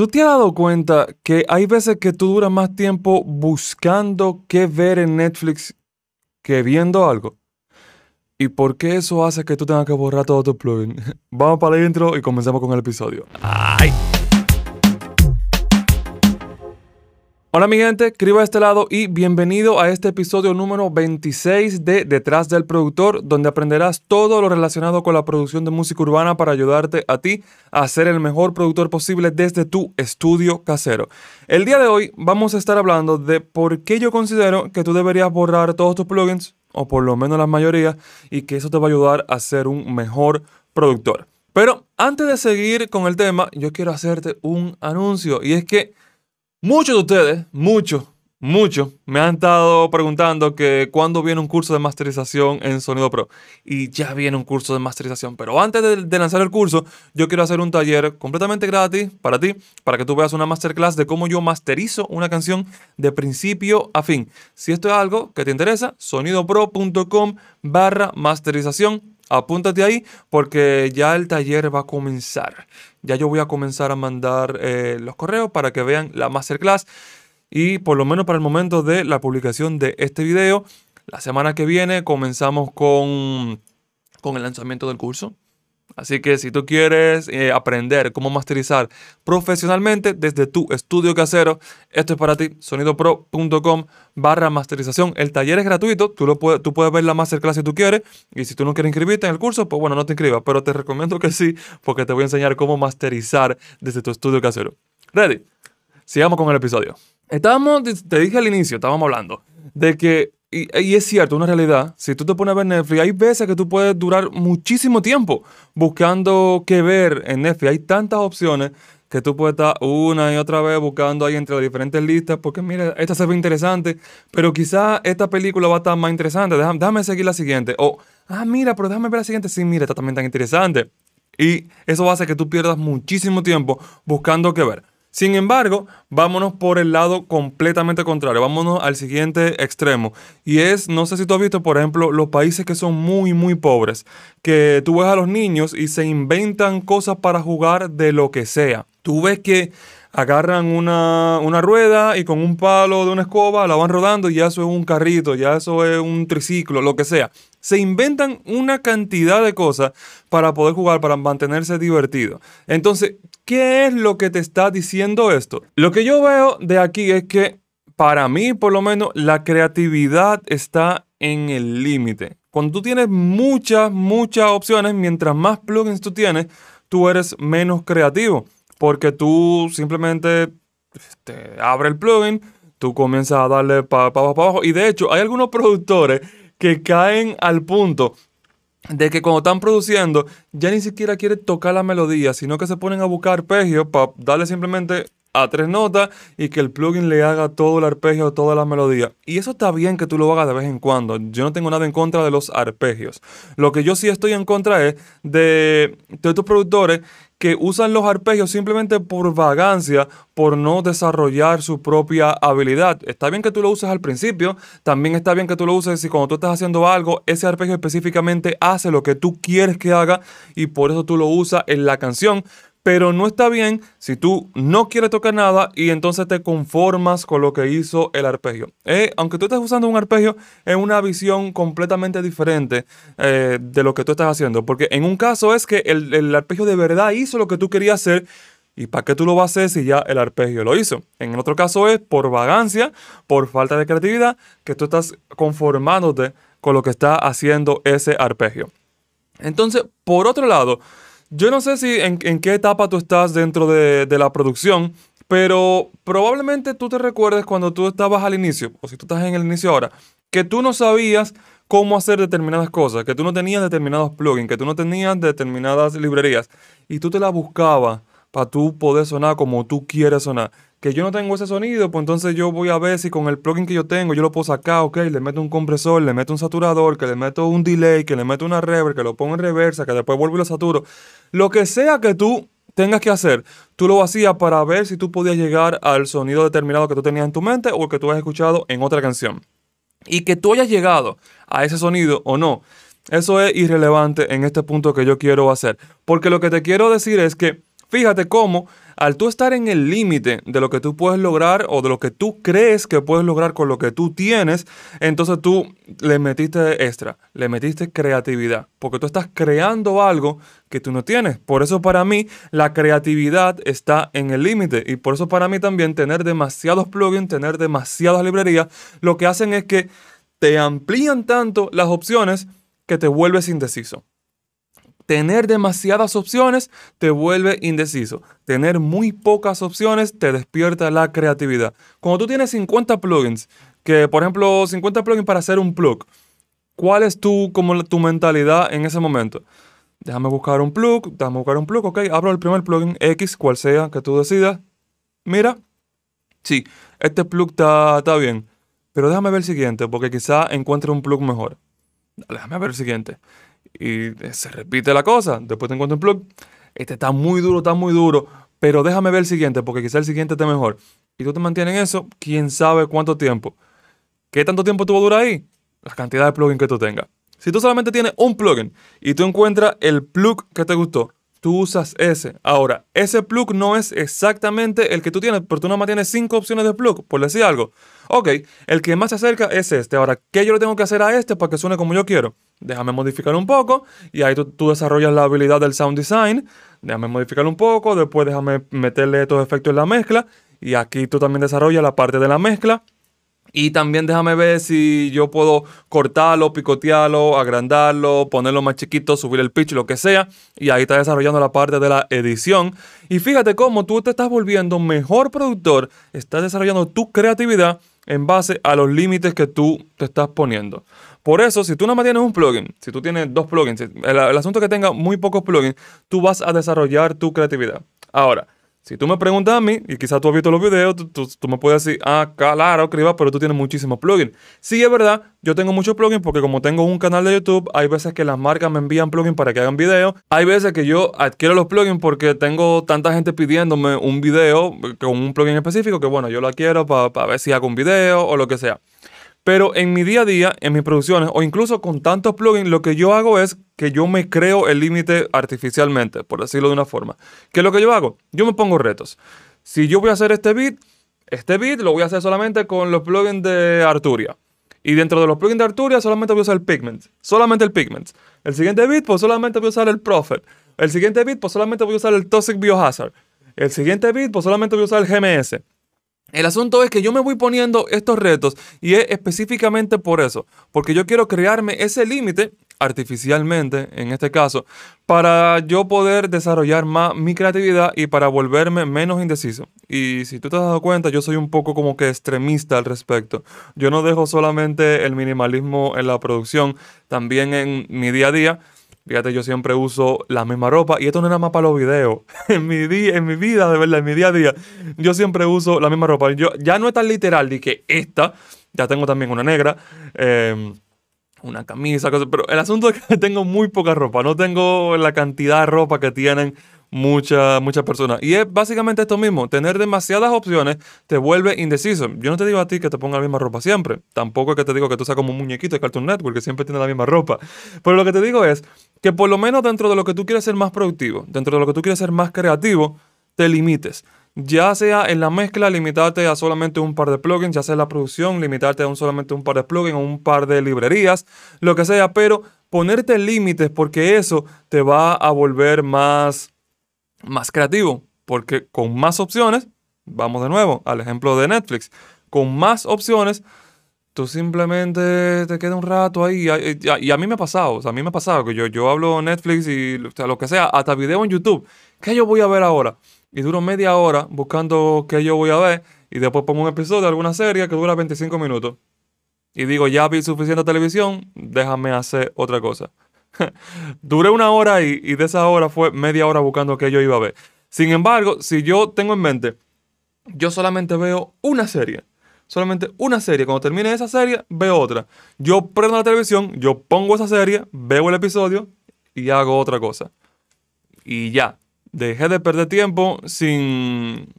¿Tú te has dado cuenta que hay veces que tú duras más tiempo buscando qué ver en Netflix que viendo algo? ¿Y por qué eso hace que tú tengas que borrar todo tu plugin? Vamos para la intro y comenzamos con el episodio. ¡Ay! Hola mi gente, escriba de este lado y bienvenido a este episodio número 26 de Detrás del Productor, donde aprenderás todo lo relacionado con la producción de música urbana para ayudarte a ti a ser el mejor productor posible desde tu estudio casero. El día de hoy vamos a estar hablando de por qué yo considero que tú deberías borrar todos tus plugins, o por lo menos la mayoría, y que eso te va a ayudar a ser un mejor productor. Pero antes de seguir con el tema, yo quiero hacerte un anuncio y es que Muchos de ustedes, muchos, muchos, me han estado preguntando que cuándo viene un curso de masterización en Sonido Pro. Y ya viene un curso de masterización. Pero antes de, lanzar el curso, yo quiero hacer un taller completamente gratis para ti, para que tú veas una masterclass de cómo yo masterizo una canción de principio a fin. Si esto es algo que te interesa, sonidopro.com barra masterización apúntate ahí porque ya el taller va a comenzar. Ya yo voy a comenzar a mandar eh, los correos para que vean la masterclass. Y por lo menos para el momento de la publicación de este video, la semana que viene comenzamos con, con el lanzamiento del curso. Así que si tú quieres eh, aprender cómo masterizar profesionalmente desde tu estudio casero, esto es para ti, sonidopro.com barra masterización. El taller es gratuito, tú, lo puedes, tú puedes ver la masterclass si tú quieres y si tú no quieres inscribirte en el curso, pues bueno, no te inscribas, pero te recomiendo que sí, porque te voy a enseñar cómo masterizar desde tu estudio casero. Ready, sigamos con el episodio. Estábamos, te dije al inicio, estábamos hablando de que y, es cierto, una realidad. Si tú te pones a ver Netflix, hay veces que tú puedes durar muchísimo tiempo buscando qué ver en Netflix. Hay tantas opciones que tú puedes estar una y otra vez buscando ahí entre las diferentes listas, porque mira, esta se ve interesante, pero quizá esta película va a estar más interesante. Déjame, déjame seguir la siguiente. O, ah, mira, pero déjame ver la siguiente. Sí, mira, esta también tan interesante. Y eso hacer que tú pierdas muchísimo tiempo buscando qué ver. Sin embargo, vámonos por el lado completamente contrario, vámonos al siguiente extremo. Y es, no sé si tú has visto, por ejemplo, los países que son muy, muy pobres, que tú ves a los niños y se inventan cosas para jugar de lo que sea. Tú ves que agarran una, una, rueda y con un palo de una escoba la van rodando y ya eso es un carrito, ya eso es un triciclo, lo que sea. Se inventan una cantidad de cosas para poder jugar, para mantenerse divertido. Entonces, ¿qué es lo que te está diciendo esto? Lo que yo veo de aquí es que, para mí por lo menos, la creatividad está en el límite. Cuando tú tienes muchas, muchas opciones, mientras más plugins tú tienes, tú eres menos creativo porque tú simplemente te este, abres el plugin, tú comienzas a darle para abajo. Y de hecho, hay algunos productores que caen al punto de que cuando están produciendo ya ni siquiera quieren tocar la melodía, sino que se ponen a buscar arpegios para darle simplemente a tres notas y que el plugin le haga todo el arpegio, toda la melodía. Y eso está bien que tú lo hagas de vez en cuando. Yo no tengo nada en contra de los arpegios. Lo que yo sí estoy en contra es de, de estos productores que usan los arpegios simplemente por vagancia, por no desarrollar su propia habilidad. Está bien que tú lo uses al principio, también está bien que tú lo uses si cuando tú estás haciendo algo, ese arpegio específicamente hace lo que tú quieres que haga y por eso tú lo usas en la canción. Pero no está bien si tú no quieres tocar nada y entonces te conformas con lo que hizo el arpegio. Eh, aunque tú estés usando un arpegio, es una visión completamente diferente eh, de lo que tú estás haciendo. Porque en un caso es que el, arpegio de verdad hizo lo que tú querías hacer. ¿Y para qué tú lo vas a hacer si ya el arpegio lo hizo? En otro caso es por vagancia, por falta de creatividad, que tú estás conformándote con lo que está haciendo ese arpegio. Entonces, por otro lado, yo no sé si en, qué etapa tú estás dentro de, la producción, pero probablemente tú te recuerdes cuando tú estabas al inicio, o si tú estás en el inicio ahora, que tú no sabías cómo hacer determinadas cosas, que tú no tenías determinados plugins, que tú no tenías determinadas librerías, y tú te las buscabas para tú poder sonar como tú quieres sonar que yo no tengo ese sonido, pues entonces yo voy a ver si con el plugin que yo tengo yo lo puedo sacar, ok, le meto un compresor, le meto un saturador, que le meto un delay, que le meto una reverb, que lo pongo en reversa, que después vuelvo y lo saturo. Lo que sea que tú tengas que hacer, tú lo hacías para ver si tú podías llegar al sonido determinado que tú tenías en tu mente o que tú has escuchado en otra canción. Y que tú hayas llegado a ese sonido o no, eso es irrelevante en este punto que yo quiero hacer. Porque lo que te quiero decir es que fíjate cómo al tú estar en el límite de lo que tú puedes lograr o de lo que tú crees que puedes lograr con lo que tú tienes, entonces tú le metiste extra, le metiste creatividad, porque tú estás creando algo que tú no tienes. Por eso para mí la creatividad está en el límite y por eso para mí también tener demasiados plugins, tener demasiadas librerías, lo que hacen es que te amplían tanto las opciones que te vuelves indeciso. Tener demasiadas opciones te vuelve indeciso. Tener muy pocas opciones te despierta la creatividad. Cuando tú tienes 50 plugins, que por ejemplo 50 plugins para hacer un plug, ¿cuál es tu, como tu mentalidad en ese momento? Déjame buscar un plug, déjame buscar un plug, ok, abro el primer plugin X, cual sea que tú decidas. Mira, sí, este plug está, bien, pero déjame ver el siguiente, porque quizá encuentre un plug mejor. Déjame ver el siguiente y eh, se repite la cosa. Después te encuentro un plug. Este está muy duro, está muy duro. Pero déjame ver el siguiente, porque quizá el siguiente esté mejor. Y tú te mantienes en eso, quién sabe cuánto tiempo. ¿Qué tanto tiempo tú durar ahí? La cantidad de plugins que tú tengas. Si tú solamente tienes un plugin y tú encuentras el plug que te gustó, tú usas ese. Ahora, ese plug no es exactamente el que tú tienes, pero tú nomás tienes cinco opciones de plug, por decir algo. Ok, el que más se acerca es este. Ahora, ¿qué yo le tengo que hacer a este para que suene como yo quiero? Déjame modificar un poco y ahí tú, desarrollas la habilidad del sound design, déjame modificar un poco, después déjame meterle estos efectos en la mezcla y aquí tú también desarrollas la parte de la mezcla. Y también déjame ver si yo puedo cortarlo, picotearlo, agrandarlo, ponerlo más chiquito, subir el pitch, lo que sea. Y ahí está desarrollando la parte de la edición. Y fíjate cómo tú te estás volviendo mejor productor, estás desarrollando tu creatividad en base a los límites que tú te estás poniendo. Por eso, si tú no más tienes un plugin, si tú tienes dos plugins, el, asunto es que tenga muy pocos plugins, tú vas a desarrollar tu creatividad. Ahora, si tú me preguntas a mí, y quizás tú has visto los videos, tú, me puedes decir, ah, claro, Criba, pero tú tienes muchísimos plugins. Sí, es verdad, yo tengo muchos plugins porque como tengo un canal de YouTube, hay veces que las marcas me envían plugins para que hagan videos. Hay veces que yo adquiero los plugins porque tengo tanta gente pidiéndome un video con un plugin específico que, bueno, yo lo adquiero para ver si hago un video o lo que sea. Pero en mi día a día, en mis producciones o incluso con tantos plugins, lo que yo hago es que yo me creo el límite artificialmente, por decirlo de una forma. ¿Qué es lo que yo hago? Yo me pongo retos. Si yo voy a hacer este beat, este beat lo voy a hacer solamente con los plugins de Arturia. Y dentro de los plugins de Arturia solamente voy a usar el Pigment. Solamente el Pigment. El siguiente beat, pues solamente voy a usar el Prophet. El siguiente beat, pues solamente voy a usar el Toxic Biohazard. El siguiente beat, pues solamente voy a usar el GMS. El asunto es que yo me voy poniendo estos retos y es específicamente por eso, porque yo quiero crearme ese límite artificialmente, en este caso, para yo poder desarrollar más mi creatividad y para volverme menos indeciso. Y si tú te has dado cuenta, yo soy un poco como que extremista al respecto. Yo no dejo solamente el minimalismo en la producción, también en mi día a día Fíjate, yo siempre uso la misma ropa y esto no es nada más para los videos. en, mi día, en mi vida, de verdad, en mi día a día, yo siempre uso la misma ropa. Yo ya no es tan literal de que esta, ya tengo también una negra, em, una camisa, pero el asunto es que tengo muy poca ropa. No tengo la cantidad de ropa que tienen muchas muchas personas. Y es básicamente esto mismo, tener demasiadas opciones te vuelve indeciso. Yo no te digo a ti que te ponga la misma ropa siempre, tampoco es que te digo que tú seas como un muñequito de Cartoon Network que siempre tiene la misma ropa, pero lo que te digo es que por lo menos dentro de lo que tú quieres ser más productivo, dentro de lo que tú quieres ser más creativo, te limites. Ya sea en la mezcla, limitarte a solamente un par de plugins, ya sea en la producción, limitarte a un solamente un par de plugins o un par de librerías, lo que sea, pero ponerte límites porque eso te va a volver más más creativo, porque con más opciones, vamos de nuevo al ejemplo de Netflix, con más opciones, tú simplemente te quedas un rato ahí. Y a, mí me ha pasado, o sea, a mí me ha pasado que yo, yo hablo Netflix y lo que sea, hasta video en YouTube. ¿Qué yo voy a ver ahora? Y duro media hora buscando qué yo voy a ver y después pongo un episodio de alguna serie que dura 25 minutos. Y digo, ya vi suficiente televisión, déjame hacer otra cosa. Duré una hora y, y de esa hora fue media hora buscando qué yo iba a ver. Sin embargo, si yo tengo en mente, yo solamente veo una serie. Solamente una serie. Cuando termine esa serie, veo otra. Yo prendo la televisión, yo pongo esa serie, veo el episodio y hago otra cosa. Y ya. Dejé de perder tiempo sin,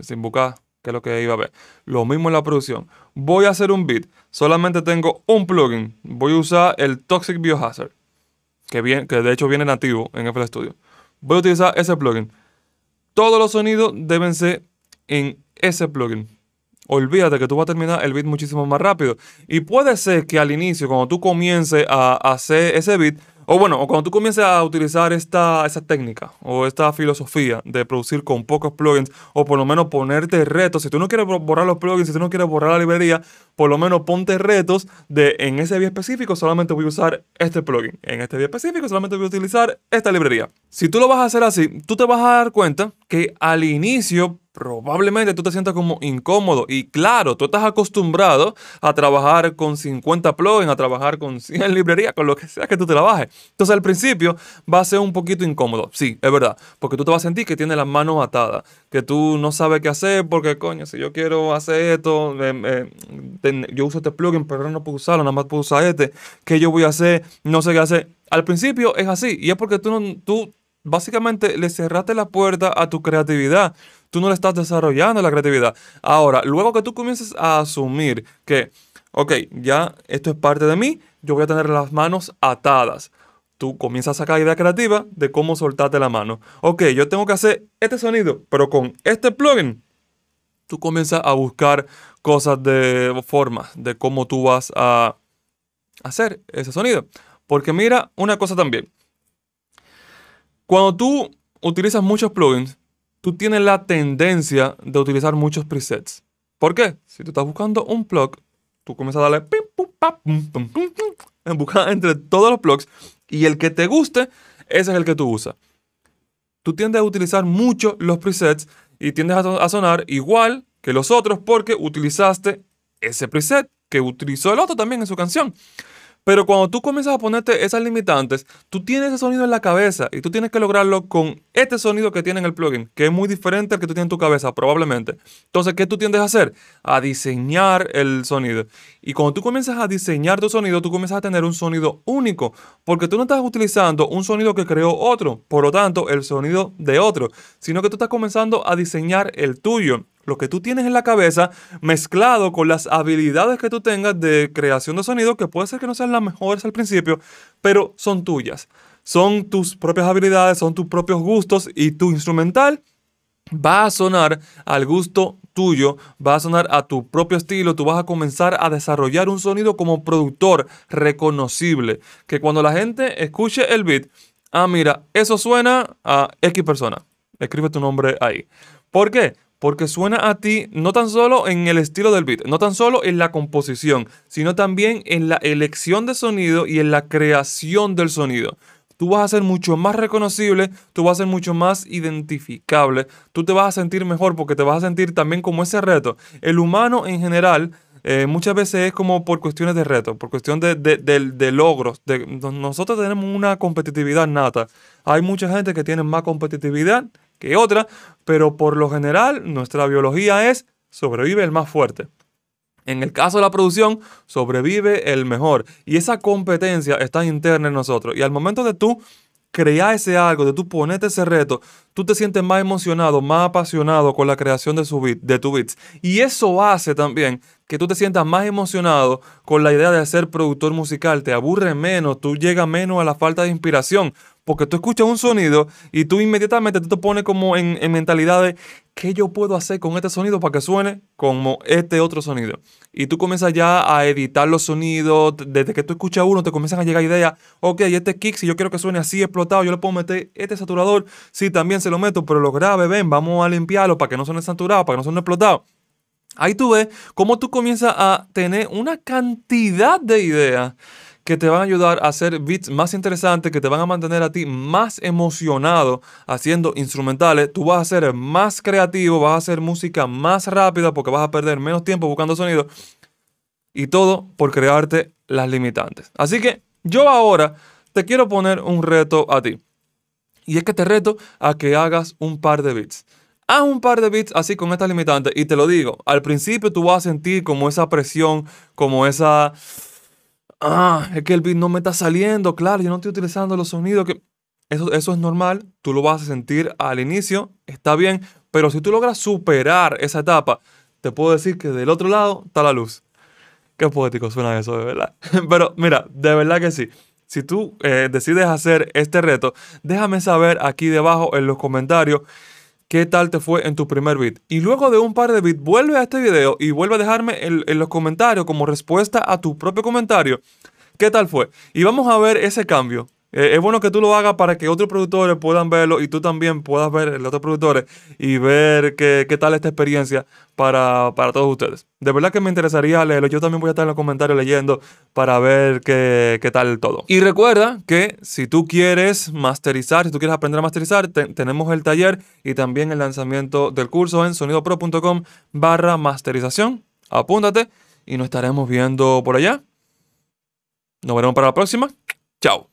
sin buscar qué es lo que iba a ver. Lo mismo en la producción. Voy a hacer un beat. Solamente tengo un plugin. Voy a usar el Toxic Biohazard que, que de hecho viene nativo en FL Studio. Voy a utilizar ese plugin. todos los sonidos deben ser en ese plugin. Olvídate que tú vas a terminar el beat muchísimo más rápido. Y puede ser que al inicio, cuando tú comiences a hacer ese beat, o bueno, o cuando tú comiences a utilizar esta, esa técnica o esta filosofía de producir con pocos plugins, o por lo menos ponerte retos, si tú no quieres borrar los plugins, si tú no quieres borrar la librería, por lo menos ponte retos de en ese día específico solamente voy a usar este plugin, en este día específico solamente voy a utilizar esta librería. Si tú lo vas a hacer así, tú te vas a dar cuenta que al inicio probablemente tú te sientas como incómodo. Y claro, tú estás acostumbrado a trabajar con 50 plugins, a trabajar con 100 librerías, con lo que sea que tú te la bajes. Entonces al principio va a ser un poquito incómodo. Sí, es verdad. Porque tú te vas a sentir que tienes las manos atadas, que tú no sabes qué hacer porque, coño, si yo quiero hacer esto, eh, eh, yo uso este plugin, pero no puedo usarlo, nada más puedo usar este. ¿Qué yo voy a hacer? No sé qué hacer. Al principio es así. Y es porque tú, no, tú básicamente le cerraste la puerta a tu creatividad tú no le estás desarrollando la creatividad. Ahora, luego que tú comiences a asumir que, ok, ya esto es parte de mí, yo voy a tener las manos atadas. Tú comienzas a sacar idea creativa de cómo soltarte la mano. Ok, yo tengo que hacer este sonido, pero con este plugin, tú comienzas a buscar cosas de formas de cómo tú vas a hacer ese sonido. Porque mira una cosa también. Cuando tú utilizas muchos plugins, tú tienes la tendencia de utilizar muchos presets. ¿Por qué? Si tú estás buscando un plug, tú comienzas a darle pum, buscar entre todos los plugs y el que te guste, ese es el que tú usas. Tú tiendes a utilizar mucho los presets y tiendes a sonar igual que los otros porque utilizaste ese preset que utilizó el otro también en su canción. Pero cuando tú comienzas a ponerte esas limitantes, tú tienes ese sonido en la cabeza y tú tienes que lograrlo con este sonido que tiene en el plugin, que es muy diferente al que tú tienes en tu cabeza, probablemente. Entonces, ¿qué tú tiendes a hacer? A diseñar el sonido. Y cuando tú comienzas a diseñar tu sonido, tú comienzas a tener un sonido único, porque tú no estás utilizando un sonido que creó otro, por lo tanto, el sonido de otro, sino que tú estás comenzando a diseñar el tuyo lo que tú tienes en la cabeza mezclado con las habilidades que tú tengas de creación de sonido, que puede ser que no sean las mejores al principio, pero son tuyas. Son tus propias habilidades, son tus propios gustos y tu instrumental va a sonar al gusto tuyo, va a sonar a tu propio estilo, tú vas a comenzar a desarrollar un sonido como productor reconocible, que cuando la gente escuche el beat, ah, mira, eso suena a X persona. Escribe tu nombre ahí. ¿Por qué? Porque suena a ti no tan solo en el estilo del beat, no tan solo en la composición, sino también en la elección de sonido y en la creación del sonido. Tú vas a ser mucho más reconocible, tú vas a ser mucho más identificable, tú te vas a sentir mejor porque te vas a sentir también como ese reto. El humano en general eh, muchas veces es como por cuestiones de reto, por cuestión de, de, logros. nosotros tenemos una competitividad nata. Hay mucha gente que tiene más competitividad que otra, pero por lo general nuestra biología es sobrevive el más fuerte. En el caso de la producción, sobrevive el mejor. Y esa competencia está interna en nosotros. Y al momento de tú crear ese algo, de tú ponerte ese reto, tú te sientes más emocionado, más apasionado con la creación de, su de tu beats. Y eso hace también que tú te sientas más emocionado con la idea de ser productor musical. Te aburre menos, tú llegas menos a la falta de inspiración porque tú escuchas un sonido y tú inmediatamente te pones como en, mentalidad de qué yo puedo hacer con este sonido para que suene como este otro sonido. Y tú comienzas ya a editar los sonidos, desde que tú escuchas uno te comienzan a llegar ideas, ok, este kick, si yo quiero que suene así explotado, yo le puedo meter este saturador, sí, también se lo meto, pero lo grave, ven, vamos a limpiarlo para que no suene saturado, para que no suene explotado. Ahí tú ves cómo tú comienzas a tener una cantidad de ideas que te van a ayudar a hacer beats más interesantes, que te van a mantener a ti más emocionado haciendo instrumentales. Tú vas a ser más creativo, vas a hacer música más rápida porque vas a perder menos tiempo buscando sonido. Y todo por crearte las limitantes. Así que yo ahora te quiero poner un reto a ti. Y es que te reto a que hagas un par de beats. Haz un par de beats así con estas limitantes y te lo digo, al principio tú vas a sentir como esa presión, como esa ah, es que el beat no me está saliendo, claro, yo no estoy utilizando los sonidos que... Eso, eso es normal, tú lo vas a sentir al inicio, está bien, pero si tú logras superar esa etapa, te puedo decir que del otro lado está la luz. Qué poético suena eso, de verdad. Pero mira, de verdad que sí. Si tú eh, decides hacer este reto, déjame saber aquí debajo en los comentarios qué tal te fue en tu primer beat. Y luego de un par de beats, vuelve a este video y vuelve a dejarme en, en los comentarios como respuesta a tu propio comentario qué tal fue. Y vamos a ver ese cambio. Eh, es bueno que tú lo hagas para que otros productores puedan verlo y tú también puedas ver los otros productores y ver qué, qué tal esta experiencia para, para, todos ustedes. De verdad que me interesaría leerlo. Yo también voy a estar en los comentarios leyendo para ver qué, qué tal todo. Y recuerda que si tú quieres masterizar, si tú quieres aprender a masterizar, tenemos el taller y también el lanzamiento del curso en sonidopro.com barra masterización. Apúntate y nos estaremos viendo por allá. Nos veremos para la próxima. Chao.